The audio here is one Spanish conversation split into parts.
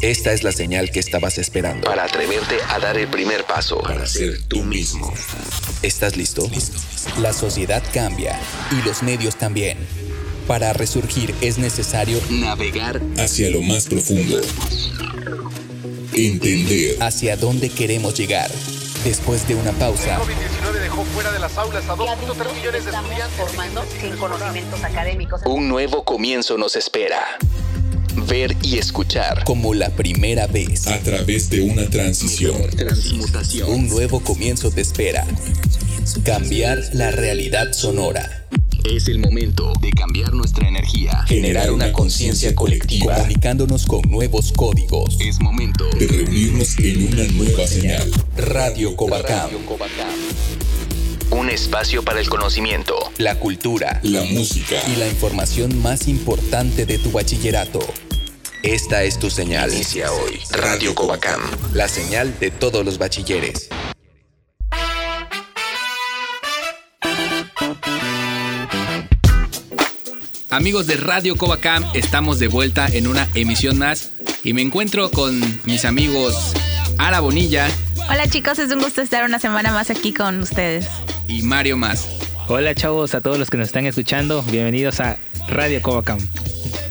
Esta es la señal que estabas esperando para atreverte a dar el primer paso. para ser tú mismo. ¿Estás listo? La sociedad cambia y los medios también. Para resurgir es necesario Navegar hacia lo más profundo. Entender hacia dónde queremos llegar. Después de una pausa, COVID-19 dejó fuera de las aulas a 2.3 millones de estudiantes. formando sin conocimientos académicos. un nuevo comienzo nos espera. Ver y escuchar. como la primera vez, a través de una transición. Transmutación. un nuevo comienzo te espera. Cambiar la realidad sonora. Es el momento de cambiar nuestra energía. Generar una conciencia colectiva. Comunicándonos con nuevos códigos. Es momento De reunirnos en una nueva señal. Radio Covacam. Un espacio para el conocimiento. La cultura La música. y la información más importante de tu bachillerato. Esta es tu señal. Inicia hoy. Radio Covacam. La señal de todos los bachilleres. Amigos de Radio Covacam, estamos de vuelta en una emisión más y me encuentro con mis amigos Ara Bonilla Hola chicos, es un gusto estar una semana más aquí con ustedes. y Mario Más. Hola chavos, a todos los que nos están escuchando, bienvenidos a Radio Covacam.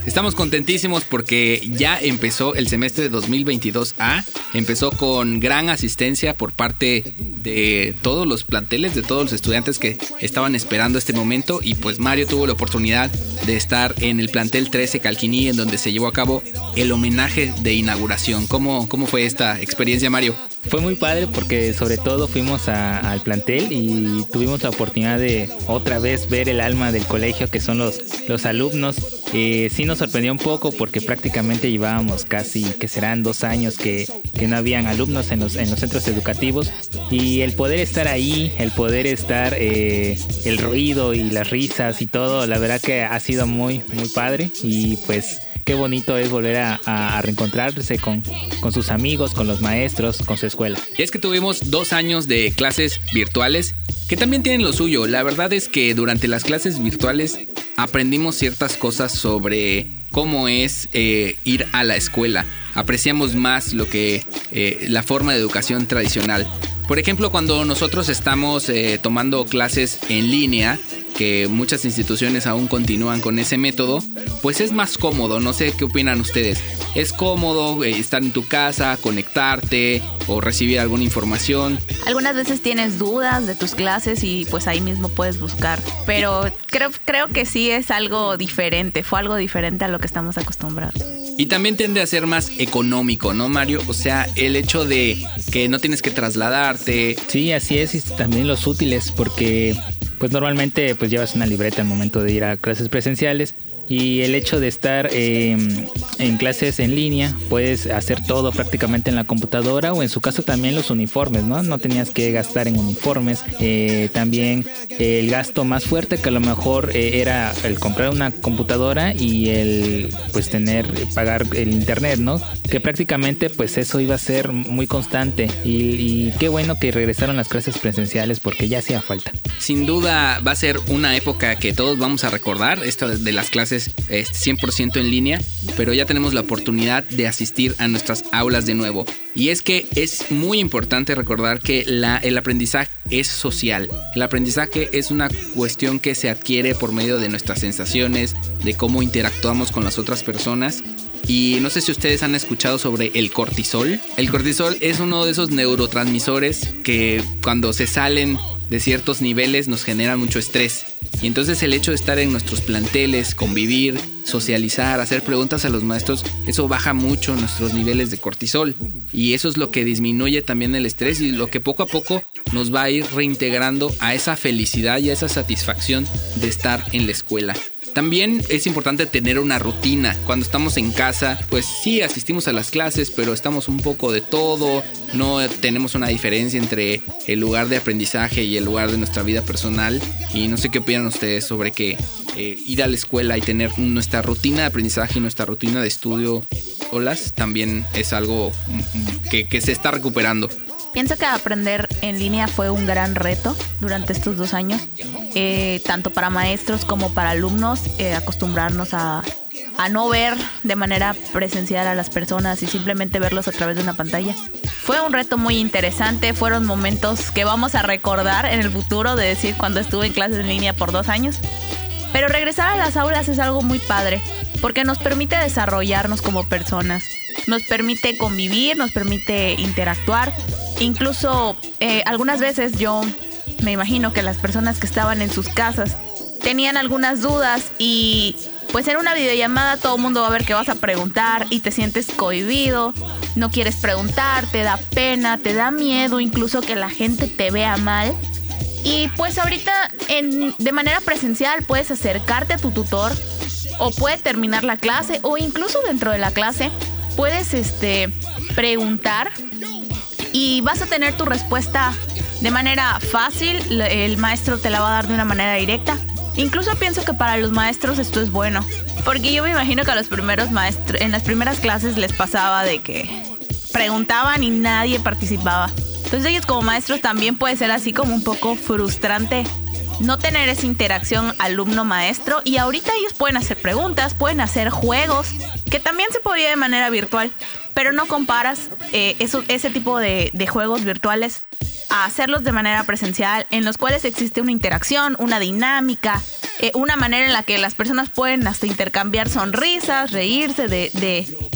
Estamos contentísimos porque ya empezó el semestre 2022A, empezó con gran asistencia por parte de todos los planteles, de todos los estudiantes que estaban esperando este momento y pues Mario tuvo la oportunidad de estar en el plantel 13 Calquiní en donde se llevó a cabo el homenaje de inauguración. ¿Cómo, cómo fue esta experiencia Mario? Fue muy padre porque sobre todo fuimos al plantel y tuvimos la oportunidad de otra vez ver el alma del colegio que son los, los alumnos. Eh, sí nos sorprendió un poco porque prácticamente llevábamos casi que serán dos años que, que no habían alumnos en los, en los centros educativos. Y el poder estar ahí, el poder estar, eh, el ruido y las risas y todo, la verdad que ha sido muy, muy padre. Y pues qué bonito es volver a, reencontrarse con, con sus amigos, con los maestros, con su escuela. Y es que tuvimos dos años de clases virtuales que también tienen lo suyo. La verdad es que durante las clases virtuales aprendimos ciertas cosas sobre cómo es eh, ir a la escuela. Apreciamos más lo que eh, la forma de educación tradicional. Por ejemplo, cuando nosotros estamos eh, tomando clases en línea, que muchas instituciones aún continúan con ese método, pues es más cómodo. No sé qué opinan ustedes. Es cómodo eh, estar en tu casa, conectarte o recibir alguna información. Algunas veces tienes dudas de tus clases y pues ahí mismo puedes buscar. Pero creo, creo que sí es algo diferente, fue algo diferente a lo que estamos acostumbrados. Y también tiende a ser más económico, ¿no, Mario? O sea, el hecho de que no tienes que trasladarte. Sí, así es, y también los útiles, porque pues normalmente pues llevas una libreta al momento de ir a clases presenciales y el hecho de estar eh, en clases en línea, puedes hacer todo prácticamente en la computadora o en su caso también los uniformes, ¿no? No tenías que gastar en uniformes. Eh, también el gasto más fuerte que a lo mejor eh, era el comprar una computadora y el pues tener, pagar el internet, ¿no? Que prácticamente pues eso iba a ser muy constante y, y qué bueno que regresaron las clases presenciales porque ya hacía falta. Sin duda va a ser una época que todos vamos a recordar, esta de las clases eh, 100% en línea, pero ya tenemos la oportunidad de asistir a nuestras aulas de nuevo. Y es que es muy importante recordar que el aprendizaje es social. El aprendizaje es una cuestión que se adquiere por medio de nuestras sensaciones, de cómo interactuamos con las otras personas. Y no sé si ustedes han escuchado sobre el cortisol. El cortisol es uno de esos neurotransmisores que cuando se salen de ciertos niveles nos generan mucho estrés. Y entonces el hecho de estar en nuestros planteles, convivir, socializar, hacer preguntas a los maestros, eso baja mucho nuestros niveles de cortisol. Y eso es lo que disminuye también el estrés y lo que poco a poco nos va a ir reintegrando a esa felicidad y a esa satisfacción de estar en la escuela. También es importante tener una rutina. Cuando estamos en casa, pues sí, asistimos a las clases, pero estamos un poco de todo. No tenemos una diferencia entre el lugar de aprendizaje y el lugar de nuestra vida personal. Y no sé qué opinan ustedes sobre que eh, ir a la escuela y tener nuestra rutina de aprendizaje y nuestra rutina de estudio solas también es algo mm, que se está recuperando. Pienso que aprender en línea fue un gran reto durante estos dos años, eh, tanto para maestros como para alumnos, eh, acostumbrarnos a, a no ver de manera presencial a las personas y simplemente verlos a través de una pantalla. Fue un reto muy interesante, fueron momentos que vamos a recordar en el futuro de decir cuando estuve en clases en línea por dos años. Pero regresar a las aulas es algo muy padre, porque nos permite desarrollarnos como personas, nos permite convivir, nos permite interactuar. Incluso eh, algunas veces yo me imagino que las personas que estaban en sus casas tenían algunas dudas y pues en una videollamada todo el mundo va a ver que vas a preguntar y te sientes cohibido, no quieres preguntar, te da pena, te da miedo incluso que la gente te vea mal. Y pues ahorita en, de manera presencial puedes acercarte a tu tutor o puede terminar la clase o incluso dentro de la clase puedes este, preguntar y vas a tener tu respuesta de manera fácil, el maestro te la va a dar de una manera directa. Incluso pienso que para los maestros esto es bueno, porque yo me imagino que a los primeros maestros, en las primeras clases les pasaba de que preguntaban y nadie participaba. Entonces ellos como maestros también puede ser así como un poco frustrante no tener esa interacción alumno-maestro y ahorita ellos pueden hacer preguntas, pueden hacer juegos, que también se podía de manera virtual, pero no comparas eh, ese tipo de, juegos virtuales a hacerlos de manera presencial, en los cuales existe una interacción, una dinámica, eh, una manera en la que las personas pueden hasta intercambiar sonrisas, reírse de,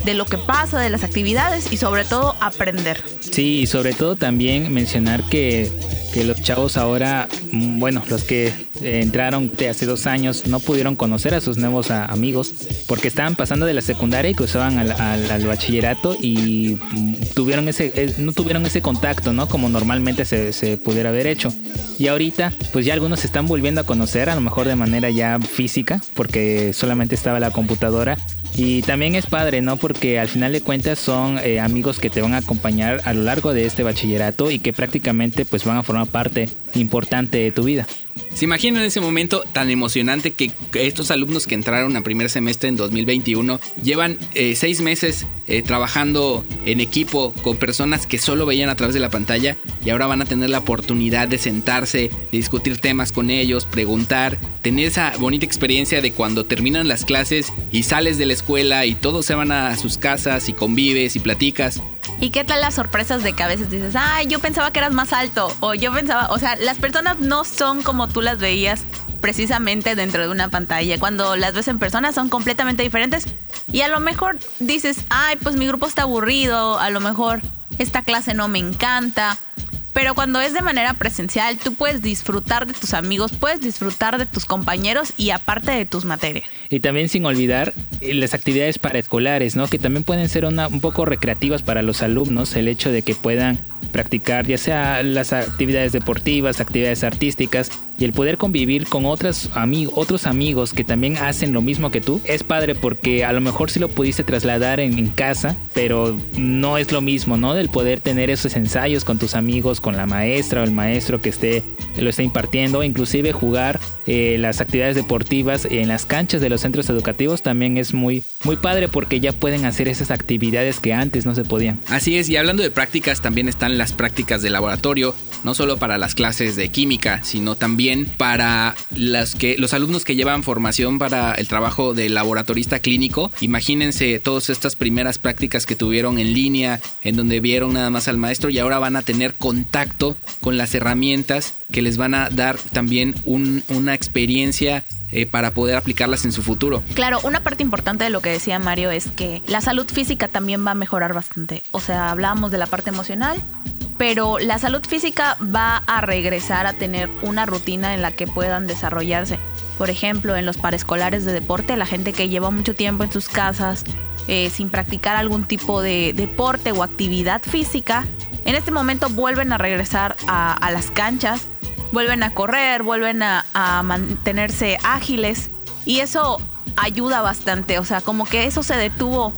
de, lo que pasa, de las actividades y sobre todo aprender. Sí, y sobre todo también mencionar que que los chavos ahora, mm, bueno, los que entraron de hace dos años no pudieron conocer a sus nuevos amigos porque estaban pasando de la secundaria y cruzaban al, al, bachillerato y mm, tuvieron ese, eh, no tuvieron ese contacto, ¿no? Como normalmente se, se pudiera haber hecho. Y ahorita, pues ya algunos se están volviendo a conocer, a lo mejor de manera ya física, porque solamente estaba la computadora y también es padre, ¿no? Porque al final de cuentas son eh, amigos que te van a acompañar a lo largo de este bachillerato y que prácticamente pues van a formar parte importante de tu vida. ¿Se imaginan ese momento tan emocionante que estos alumnos que entraron a primer semestre en 2021 llevan eh, seis meses eh, trabajando en equipo con personas que solo veían a través de la pantalla y ahora van a tener la oportunidad de sentarse, de discutir temas con ellos, preguntar, tener esa bonita experiencia de cuando terminan las clases y sales de la escuela y todos se van a sus casas y convives y platicas? ¿Y qué tal las sorpresas de que a veces dices, ay, yo pensaba que eras más alto? O yo pensaba, o sea, las personas no son como tú las veías precisamente dentro de una pantalla. Cuando las ves en persona son completamente diferentes. Y a lo mejor dices, ay, pues mi grupo está aburrido, a lo mejor esta clase no me encanta. Pero cuando es de manera presencial, tú puedes disfrutar de tus amigos, puedes disfrutar de tus compañeros y aparte de tus materias. Y también sin olvidar eh, las actividades paraescolares, ¿no? Que también pueden ser una, un poco recreativas para los alumnos, el hecho de que puedan practicar ya sea las actividades deportivas, actividades artísticas y el poder convivir con otros, amigos otros amigos que también hacen lo mismo que tú es padre porque a lo mejor sí lo pudiste trasladar en, casa, pero no es lo mismo, ¿no? Del poder tener esos ensayos con tus amigos, con la maestra o el maestro que esté lo está impartiendo, inclusive jugar eh, las actividades deportivas en las canchas de los centros educativos también es muy muy padre porque ya pueden hacer esas actividades que antes no se podían. Así es, y hablando de prácticas también están las prácticas de laboratorio, no solo para las clases de química, sino también para las que, los alumnos que llevan formación para el trabajo de laboratorista clínico. Imagínense todas estas primeras prácticas que tuvieron en línea, en donde vieron nada más al maestro y ahora van a tener contacto con las herramientas que les van a dar también una experiencia eh, para poder aplicarlas en su futuro. Claro, una parte importante de lo que decía Mario es que la salud física también va a mejorar bastante. O sea, hablábamos de la parte emocional, pero la salud física va a regresar a tener una rutina en la que puedan desarrollarse. Por ejemplo, en los paraescolares de deporte, la gente que lleva mucho tiempo en sus casas eh, sin practicar algún tipo de deporte o actividad física, en este momento vuelven a regresar a, a las canchas vuelven a correr, vuelven a, mantenerse ágiles y eso ayuda bastante, o sea, como que eso se detuvo.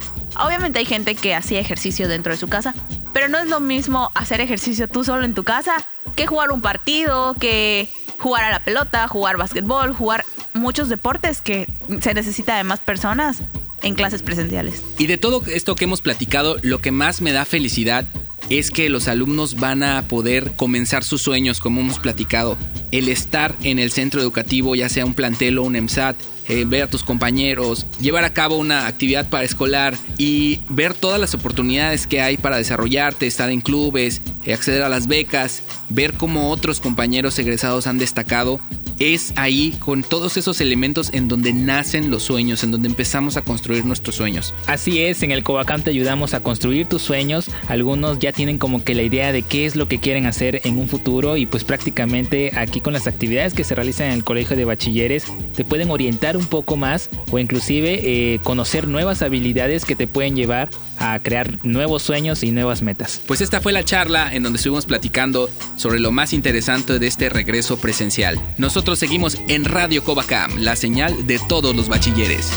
Obviamente hay gente que hacía ejercicio dentro de su casa, pero no es lo mismo hacer ejercicio tú solo en tu casa que jugar un partido, que jugar a la pelota, jugar básquetbol, jugar muchos deportes que se necesita de más personas en clases presenciales. Y de todo esto que hemos platicado, lo que más me da felicidad es que los alumnos van a poder comenzar sus sueños, como hemos platicado. El estar en el centro educativo, ya sea un plantel o un EMSAT, eh, ver a tus compañeros, llevar a cabo una actividad para escolar y ver todas las oportunidades que hay para desarrollarte, estar en clubes, eh, acceder a las becas, ver cómo otros compañeros egresados han destacado, es ahí con todos esos elementos en donde nacen los sueños, en donde empezamos a construir nuestros sueños. Así es, en el Covacam te ayudamos a construir tus sueños. Algunos ya tienen como que la idea de qué es lo que quieren hacer en un futuro y pues prácticamente aquí con las actividades que se realizan en el colegio de bachilleres te pueden orientar un poco más o inclusive eh, conocer nuevas habilidades que te pueden llevar a crear nuevos sueños y nuevas metas. Pues esta fue la charla en donde estuvimos platicando sobre lo más interesante de este regreso presencial. Nosotros seguimos en Radio Covacam, la señal de todos los bachilleres.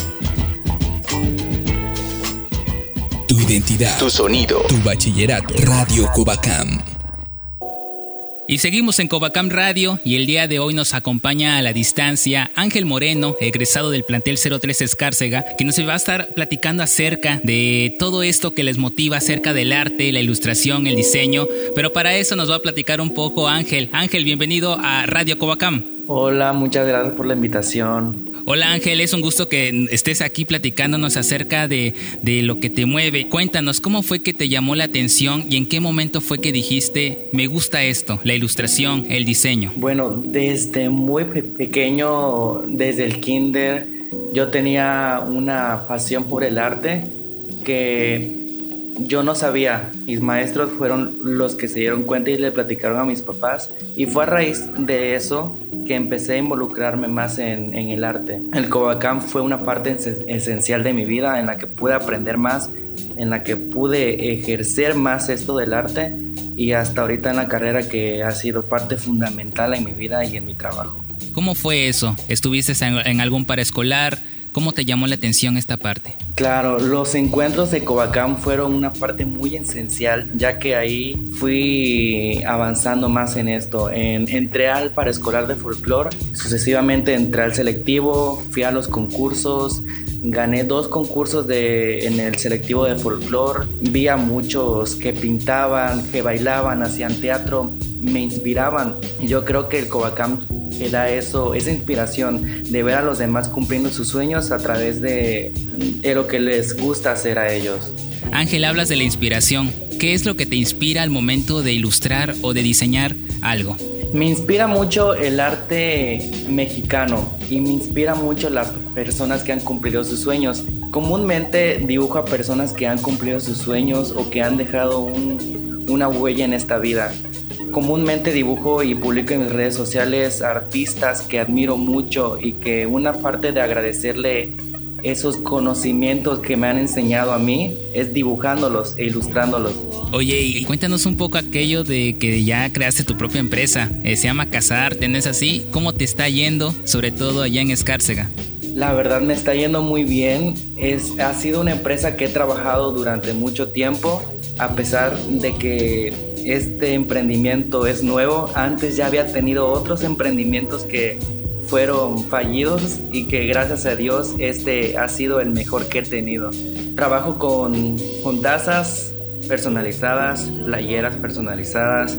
Tu identidad, Tu sonido. tu bachillerato. Radio Covacam. Y seguimos en Covacam Radio y el día de hoy nos acompaña a la distancia Ángel Moreno, egresado del plantel 03 Escárcega, que nos va a estar platicando acerca de todo esto que les motiva acerca del arte, la ilustración, el diseño. Pero para eso nos va a platicar un poco Ángel. Ángel, bienvenido a Radio Covacam. Hola, muchas gracias por la invitación. Hola Ángel, es un gusto que estés aquí platicándonos acerca de, de, lo que te mueve. Cuéntanos, ¿cómo fue que te llamó la atención y en qué momento fue que dijiste, me gusta esto, la ilustración, el diseño? Bueno, desde muy pequeño, desde el kinder, yo tenía una pasión por el arte que yo no sabía. Mis maestros fueron los que se dieron cuenta y le platicaron a mis papás. Y fue a raíz de eso que empecé a involucrarme más en, el arte. El Covacam fue una parte esencial de mi vida en la que pude aprender más, en la que pude ejercer más esto del arte y hasta ahorita en la carrera que ha sido parte fundamental en mi vida y en mi trabajo. ¿Cómo fue eso? ¿Estuviste en, algún paraescolar? ¿Cómo te llamó la atención esta parte? Claro, los encuentros de Covacam fueron una parte muy esencial, ya que ahí fui avanzando más en esto. En, entré al paraescolar de folclore, sucesivamente entré al selectivo, fui a los concursos, gané dos concursos de, en el selectivo de folclore, vi a muchos que pintaban, que bailaban, hacían teatro, me inspiraban. Yo creo que el Covacam era eso, esa inspiración de ver a los demás cumpliendo sus sueños a través de, de lo que les gusta hacer a ellos. Ángel, hablas de la inspiración. ¿Qué es lo que te inspira al momento de ilustrar o de diseñar algo? Me inspira mucho el arte mexicano y me inspira mucho las personas que han cumplido sus sueños. Comúnmente dibujo a personas que han cumplido sus sueños o que han dejado un, una huella en esta vida. Comúnmente dibujo y publico en mis redes sociales artistas que admiro mucho y que una parte de agradecerle esos conocimientos que me han enseñado a mí es dibujándolos e ilustrándolos. Oye, y cuéntanos un poco aquello de que ya creaste tu propia empresa. Eh, se llama Casar, ¿tenés así? ¿Cómo te está yendo, sobre todo allá en Escárcega? La verdad me está yendo muy bien. Es, ha sido una empresa que he trabajado durante mucho tiempo, a pesar de que este emprendimiento es nuevo. Antes ya había tenido otros emprendimientos que fueron fallidos y que gracias a Dios este ha sido el mejor que he tenido. Trabajo con, con tazas personalizadas, playeras personalizadas.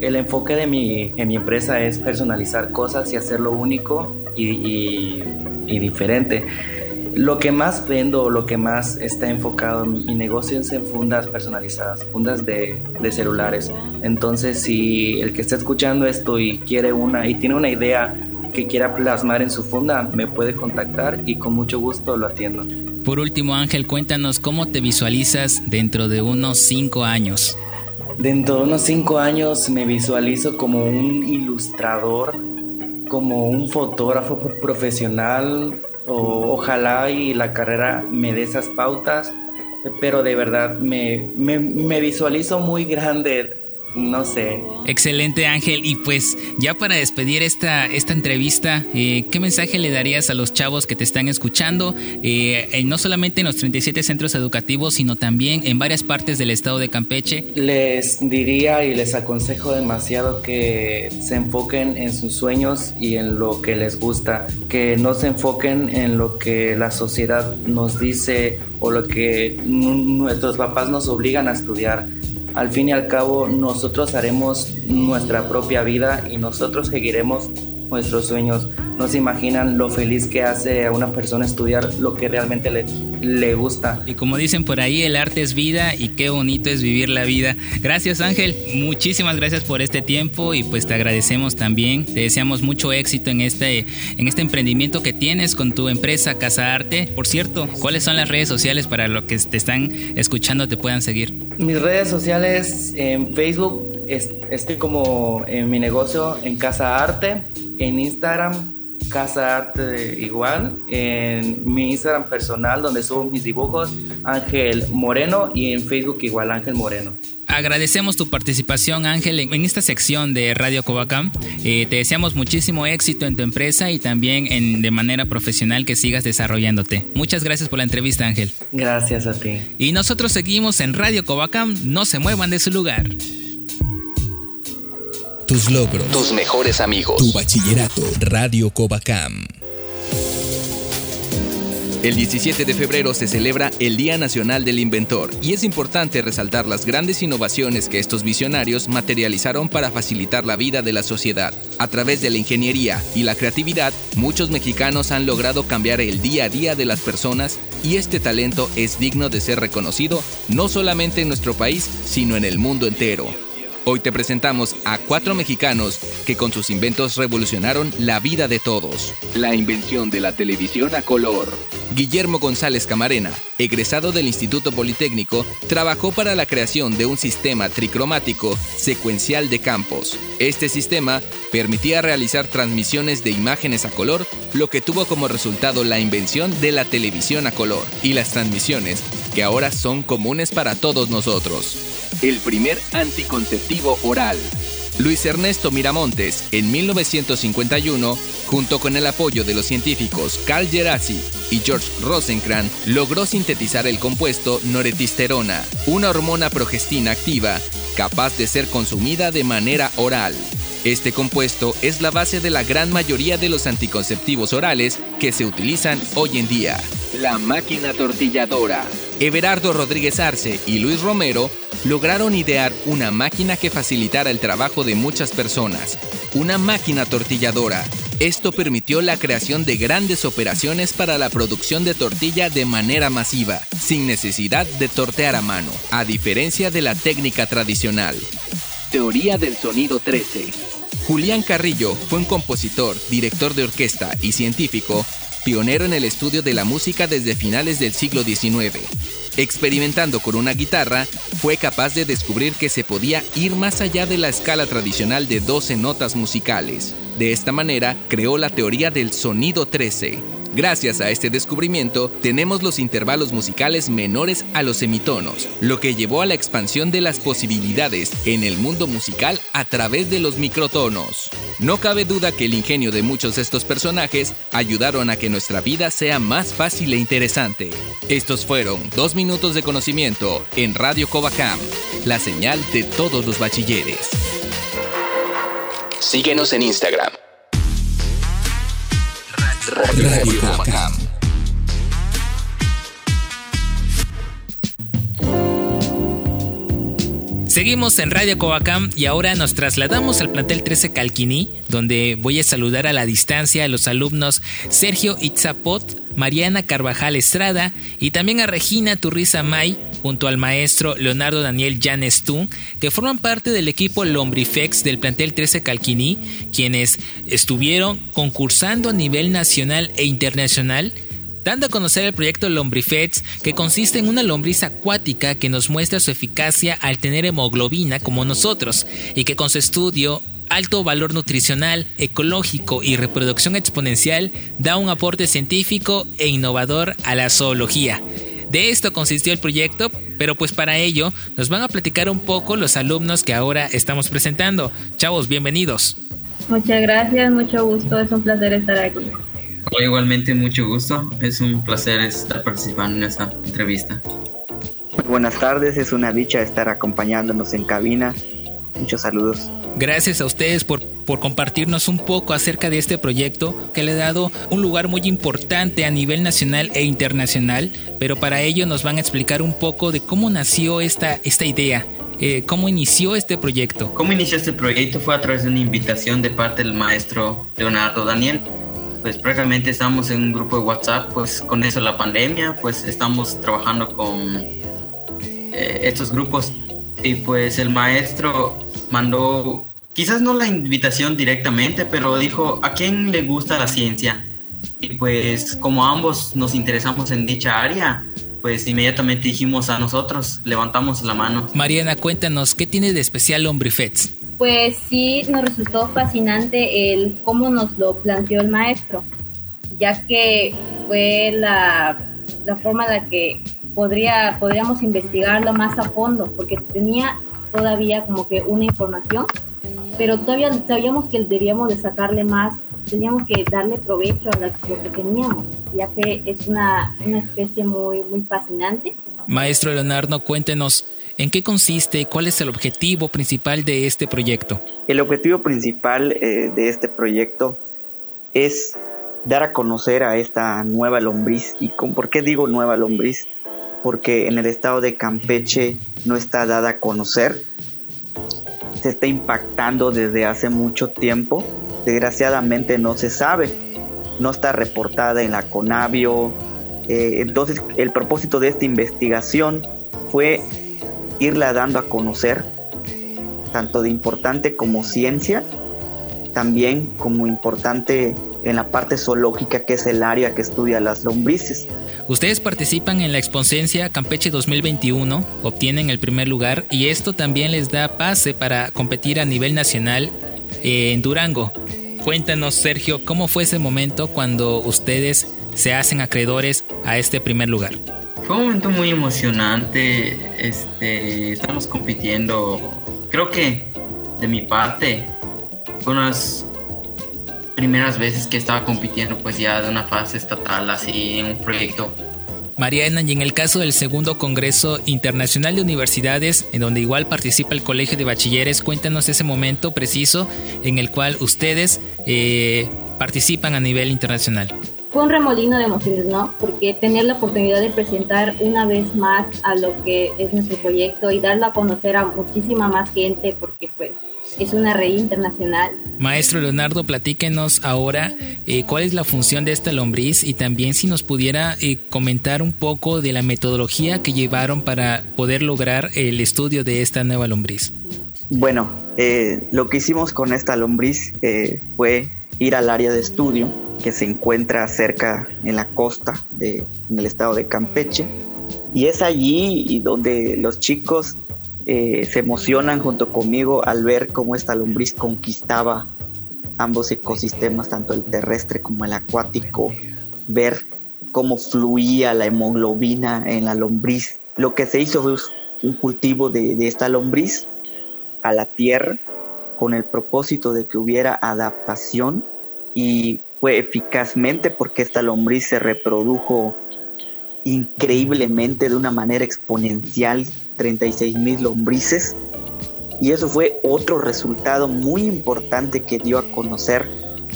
El enfoque de mi, en mi empresa es personalizar cosas y hacerlo único y, diferente. Lo que más vendo, lo que más está enfocado en mi negocio es en fundas personalizadas, fundas de, de, celulares. Entonces, si el que está escuchando esto y quiere una y tiene una idea que quiera plasmar en su funda, me puede contactar y con mucho gusto lo atiendo. Por último, Ángel, cuéntanos cómo te visualizas dentro de unos cinco años. Dentro de unos cinco años me visualizo como un ilustrador, como un fotógrafo profesional, o, ojalá y la carrera me dé esas pautas, pero de verdad me, me, me visualizo muy grande no sé. Excelente Ángel. Y pues ya para despedir esta, esta entrevista, eh, ¿qué mensaje le darías a los chavos que te están escuchando? Eh, no solamente en los 37 centros educativos, sino también en varias partes del estado de Campeche. Les diría y les aconsejo demasiado que se enfoquen en sus sueños y en lo que les gusta, que no se enfoquen en lo que la sociedad nos dice o lo que nuestros papás nos obligan a estudiar al fin y al cabo nosotros haremos nuestra propia vida y nosotros seguiremos nuestros sueños. No se imaginan lo feliz que hace a una persona estudiar lo que realmente le, le gusta. Y como dicen por ahí, el arte es vida y qué bonito es vivir la vida. Gracias Ángel, muchísimas gracias por este tiempo y pues te agradecemos también. Te deseamos mucho éxito en este, en este emprendimiento que tienes con tu empresa Casa Arte. Por cierto, ¿cuáles son las redes sociales para los que te están escuchando te puedan seguir? Mis redes sociales en Facebook estoy como en mi negocio en Casa Arte, en Instagram Casa Arte igual, en mi Instagram personal donde subo mis dibujos, Ángel Moreno, y en Facebook igual, Ángel Moreno. Agradecemos tu participación, Ángel, en esta sección de Radio Covacam. Eh, te deseamos muchísimo éxito en tu empresa y también en, de manera profesional que sigas desarrollándote. Muchas gracias por la entrevista, Ángel. Gracias a ti. Y nosotros seguimos en Radio Covacam. No se muevan de su lugar tus logros, tus mejores amigos, tu bachillerato, Radio Covacam. El 17 de febrero se celebra el Día Nacional del Inventor y es importante resaltar las grandes innovaciones que estos visionarios materializaron para facilitar la vida de la sociedad. A través de la ingeniería y la creatividad, muchos mexicanos han logrado cambiar el día a día de las personas y este talento es digno de ser reconocido no solamente en nuestro país, sino en el mundo entero. Hoy te presentamos a cuatro mexicanos que con sus inventos revolucionaron la vida de todos. La invención de la televisión a color. Guillermo González Camarena, egresado del Instituto Politécnico, trabajó para la creación de un sistema tricromático secuencial de campos. Este sistema permitía realizar transmisiones de imágenes a color, lo que tuvo como resultado la invención de la televisión a color y las transmisiones que ahora son comunes para todos nosotros el primer anticonceptivo oral. Luis Ernesto Miramontes, en 1951, junto con el apoyo de los científicos Carl Gerasi y George Rosenkranz, logró sintetizar el compuesto noretisterona, una hormona progestina activa capaz de ser consumida de manera oral. Este compuesto es la base de la gran mayoría de los anticonceptivos orales que se utilizan hoy en día. La máquina tortilladora. Everardo Rodríguez Arce y Luis Romero lograron idear una máquina que facilitara el trabajo de muchas personas, una máquina tortilladora. Esto permitió la creación de grandes operaciones para la producción de tortilla de manera masiva, sin necesidad de tortear a mano, a diferencia de la técnica tradicional. Teoría del sonido 13. Julián Carrillo fue un compositor, director de orquesta y científico pionero en el estudio de la música desde finales del siglo XIX. Experimentando con una guitarra, fue capaz de descubrir que se podía ir más allá de la escala tradicional de 12 notas musicales. De esta manera, creó la teoría del sonido 13, Gracias a este descubrimiento, tenemos los intervalos musicales menores a los semitonos, lo que llevó a la expansión de las posibilidades en el mundo musical a través de los microtonos. No cabe duda que el ingenio de muchos de estos personajes ayudaron a que nuestra vida sea más fácil e interesante. Estos fueron dos minutos de conocimiento en Radio Covacam, la señal de todos los bachilleres. Síguenos en Instagram Radio Covacam. Seguimos en Radio Covacam y ahora nos trasladamos al plantel 13 Calquiní, donde voy a saludar a la distancia a los alumnos Sergio Itzapot, Mariana Carvajal Estrada y también a Regina Turriza May, junto al maestro Leonardo Daniel Janestún, que forman parte del equipo Lombrifex del plantel 13 Calquiní, quienes estuvieron concursando a nivel nacional e internacional dando a conocer el proyecto Lombrifex, que consiste en una lombriz acuática que nos muestra su eficacia al tener hemoglobina como nosotros, y que con su estudio alto valor nutricional, ecológico y reproducción exponencial da un aporte científico e innovador a la zoología. De esto consistió el proyecto, pero pues para ello nos van a platicar un poco los alumnos que ahora estamos presentando. Chavos, bienvenidos. Muchas gracias, mucho gusto, es un placer estar aquí. Hola, igualmente mucho gusto, es un placer estar participando en esta entrevista. Buenas tardes, es una dicha estar acompañándonos en cabina. Muchos saludos. Gracias a ustedes por, por compartirnos un poco acerca de este proyecto que le ha dado un lugar muy importante a nivel nacional e internacional, pero para ello nos van a explicar un poco de cómo nació esta, esta idea. eh, cómo inició este proyecto. ¿Cómo inició este proyecto? Fue a través de una invitación de parte del maestro Leonardo Daniel. Pues prácticamente estamos en un grupo de WhatsApp, pues con eso la pandemia, pues estamos trabajando con eh, estos grupos y pues el maestro mandó, quizás no la invitación directamente, pero dijo, ¿a quién le gusta la ciencia? Y pues como ambos nos interesamos en dicha área, pues inmediatamente dijimos a nosotros, levantamos la mano. Mariana, cuéntanos, ¿qué tiene de especial Lombrifets? Pues sí, nos resultó fascinante el cómo nos lo planteó el maestro, ya que fue la, la forma en la que podría, podríamos investigarlo más a fondo, porque tenía todavía como que una información, pero todavía sabíamos que debíamos de sacarle más, teníamos que darle provecho a lo que teníamos, ya que es una, una especie muy, muy fascinante. Maestro Leonardo, cuéntenos, ¿en qué consiste, cuál es el objetivo principal de este proyecto? El objetivo principal eh, de este proyecto es dar a conocer a esta nueva lombriz. ¿Y con, por qué digo nueva lombriz? Porque en el estado de Campeche no está dada a conocer. Se está impactando desde hace mucho tiempo. Desgraciadamente no se sabe. No está reportada en la Conavio. Eh, entonces el propósito de esta investigación fue irla dando a conocer, tanto de importante como ciencia, también como importante en la parte zoológica, que es el área que estudia las lombrices. Ustedes participan en la Exposencia Campeche 2021, obtienen el primer lugar y esto también les da pase para competir a nivel nacional eh, en Durango. Cuéntanos, Sergio, ¿cómo fue ese momento cuando ustedes se hacen acreedores a este primer lugar? Fue un momento muy emocionante. Este, estamos compitiendo. Creo que de mi parte fue unas primeras veces que estaba compitiendo pues ya de una fase estatal así en un proyecto. Mariana, y en el caso del segundo Congreso Internacional de Universidades, en donde igual participa el Colegio de Bachilleres, cuéntanos ese momento preciso en el cual ustedes eh, participan a nivel internacional. Fue un remolino de emociones, ¿no? Porque tener la oportunidad de presentar una vez más a lo que es nuestro proyecto y darlo a conocer a muchísima más gente, porque pues es una red internacional. Maestro Leonardo, platíquenos ahora eh, cuál es la función de esta lombriz y también si nos pudiera eh, comentar un poco de la metodología que llevaron para poder lograr el estudio de esta nueva lombriz. Bueno, eh, lo que hicimos con esta lombriz fue ir al área de estudio que se encuentra cerca en la costa de, en el estado de Campeche y es allí donde los chicos eh, se emocionan junto conmigo al ver cómo esta lombriz conquistaba ambos ecosistemas, tanto el terrestre como el acuático, ver cómo fluía la hemoglobina en la lombriz. Lo que se hizo fue un cultivo de, de esta lombriz a la tierra con el propósito de que hubiera adaptación y fue eficazmente porque esta lombriz se reprodujo increíblemente de una manera exponencial 36 mil lombrices. Y eso fue otro resultado muy importante que dio a conocer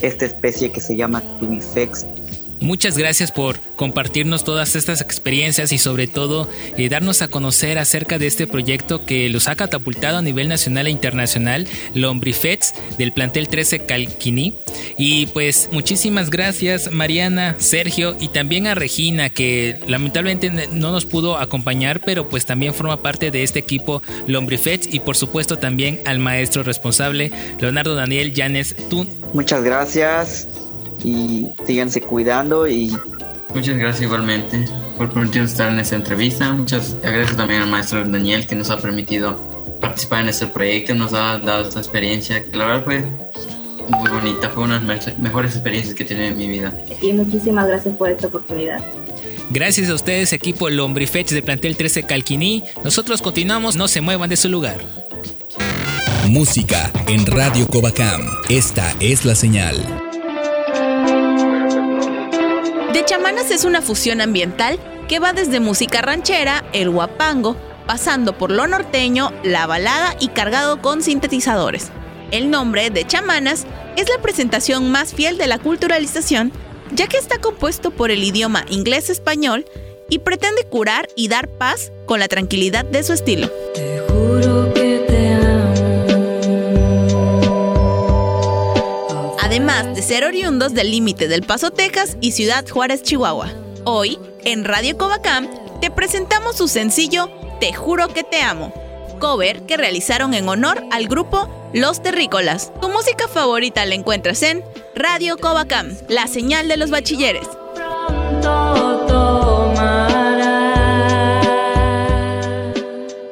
esta especie que se llama Tubifex Muchas gracias por compartirnos todas estas experiencias y sobre todo eh, darnos a conocer acerca de este proyecto que los ha catapultado a nivel nacional e internacional, Lombrifets del plantel 13 Calquini. Y pues muchísimas gracias Mariana, Sergio y también a Regina que lamentablemente no nos pudo acompañar, pero pues también forma parte de este equipo Lombrifets y por supuesto también al maestro responsable Leonardo Daniel Llanes Tun. Muchas gracias y síganse cuidando y Muchas gracias igualmente por permitirnos estar en esta entrevista. Muchas gracias también al maestro Daniel que nos ha permitido participar en este proyecto, nos ha dado esta experiencia que la verdad fue muy bonita, fue una de las mejores experiencias que he tenido en mi vida. Y muchísimas gracias por esta oportunidad. Gracias a ustedes, equipo Lombrifetch de Plantel 13 Calquiní. Nosotros continuamos, no se muevan de su lugar. Música en Radio Covacam. Esta es la señal. Es una fusión ambiental que va desde música ranchera, el guapango, pasando por lo norteño, la balada y cargado con sintetizadores. El nombre de Chamanas es la presentación más fiel de la culturalización, ya que está compuesto por el idioma inglés-español y pretende curar y dar paz con la tranquilidad de su estilo. Además de ser oriundos del límite del Paso, Texas y Ciudad Juárez, Chihuahua. Hoy, en Radio Covacam, te presentamos su sencillo Te juro que te amo, cover que realizaron en honor al grupo Los Terrícolas. Tu música favorita la encuentras en Radio Covacam, la señal de los bachilleres.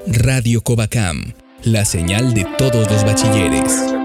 Radio Covacam, la señal de todos los bachilleres.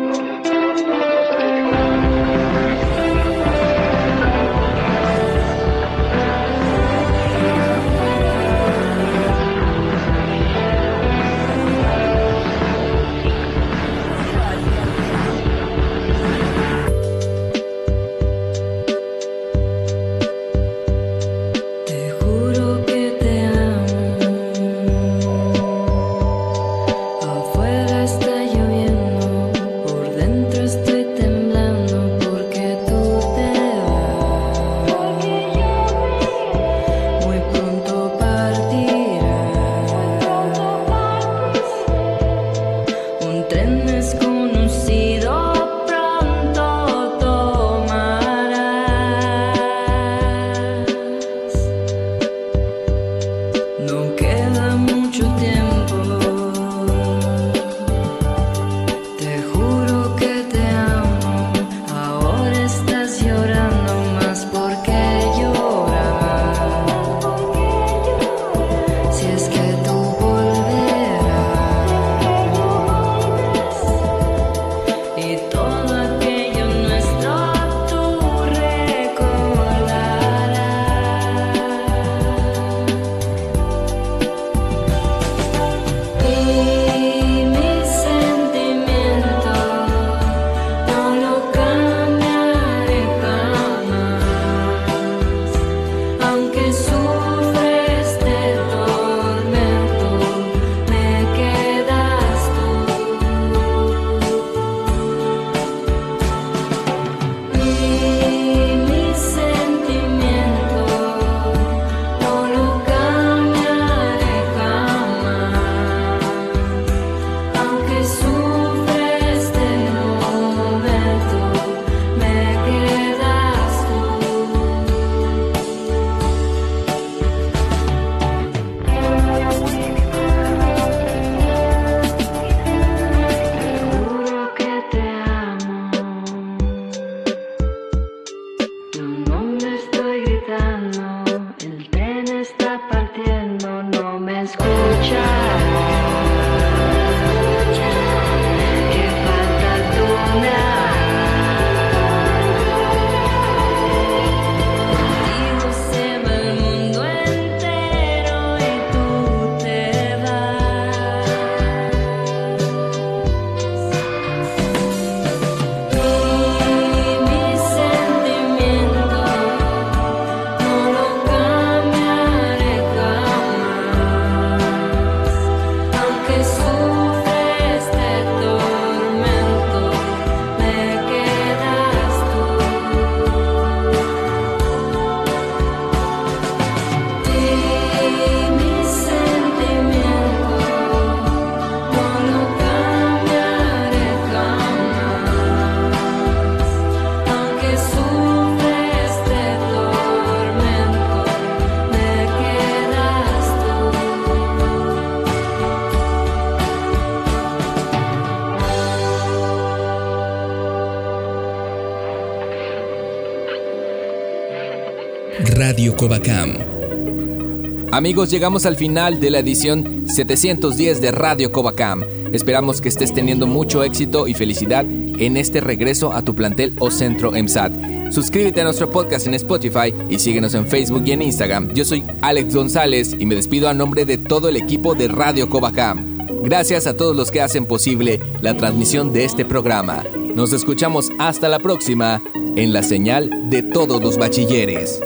Amigos, llegamos al final de la edición 710 de Radio Covacam. Esperamos que estés teniendo mucho éxito y felicidad en este regreso a tu plantel o centro EMSAT. Suscríbete a nuestro podcast en Spotify y síguenos en Facebook y en Instagram. Yo soy Alex González y me despido a nombre de todo el equipo de Radio Covacam. Gracias a todos los que hacen posible la transmisión de este programa. Nos escuchamos hasta la próxima en la señal de todos los bachilleres.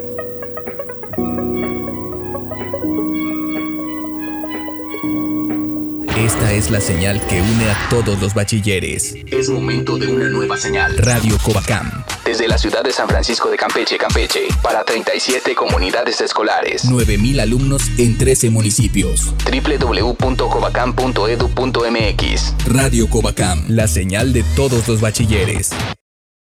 Esta es la señal que une a todos los bachilleres. Es momento de una nueva señal. Radio Covacam. Desde la ciudad de San Francisco de Campeche, Campeche, para 37 comunidades escolares. 9.000 alumnos en 13 municipios. www.covacam.edu.mx. Radio Covacam, la señal de todos los bachilleres.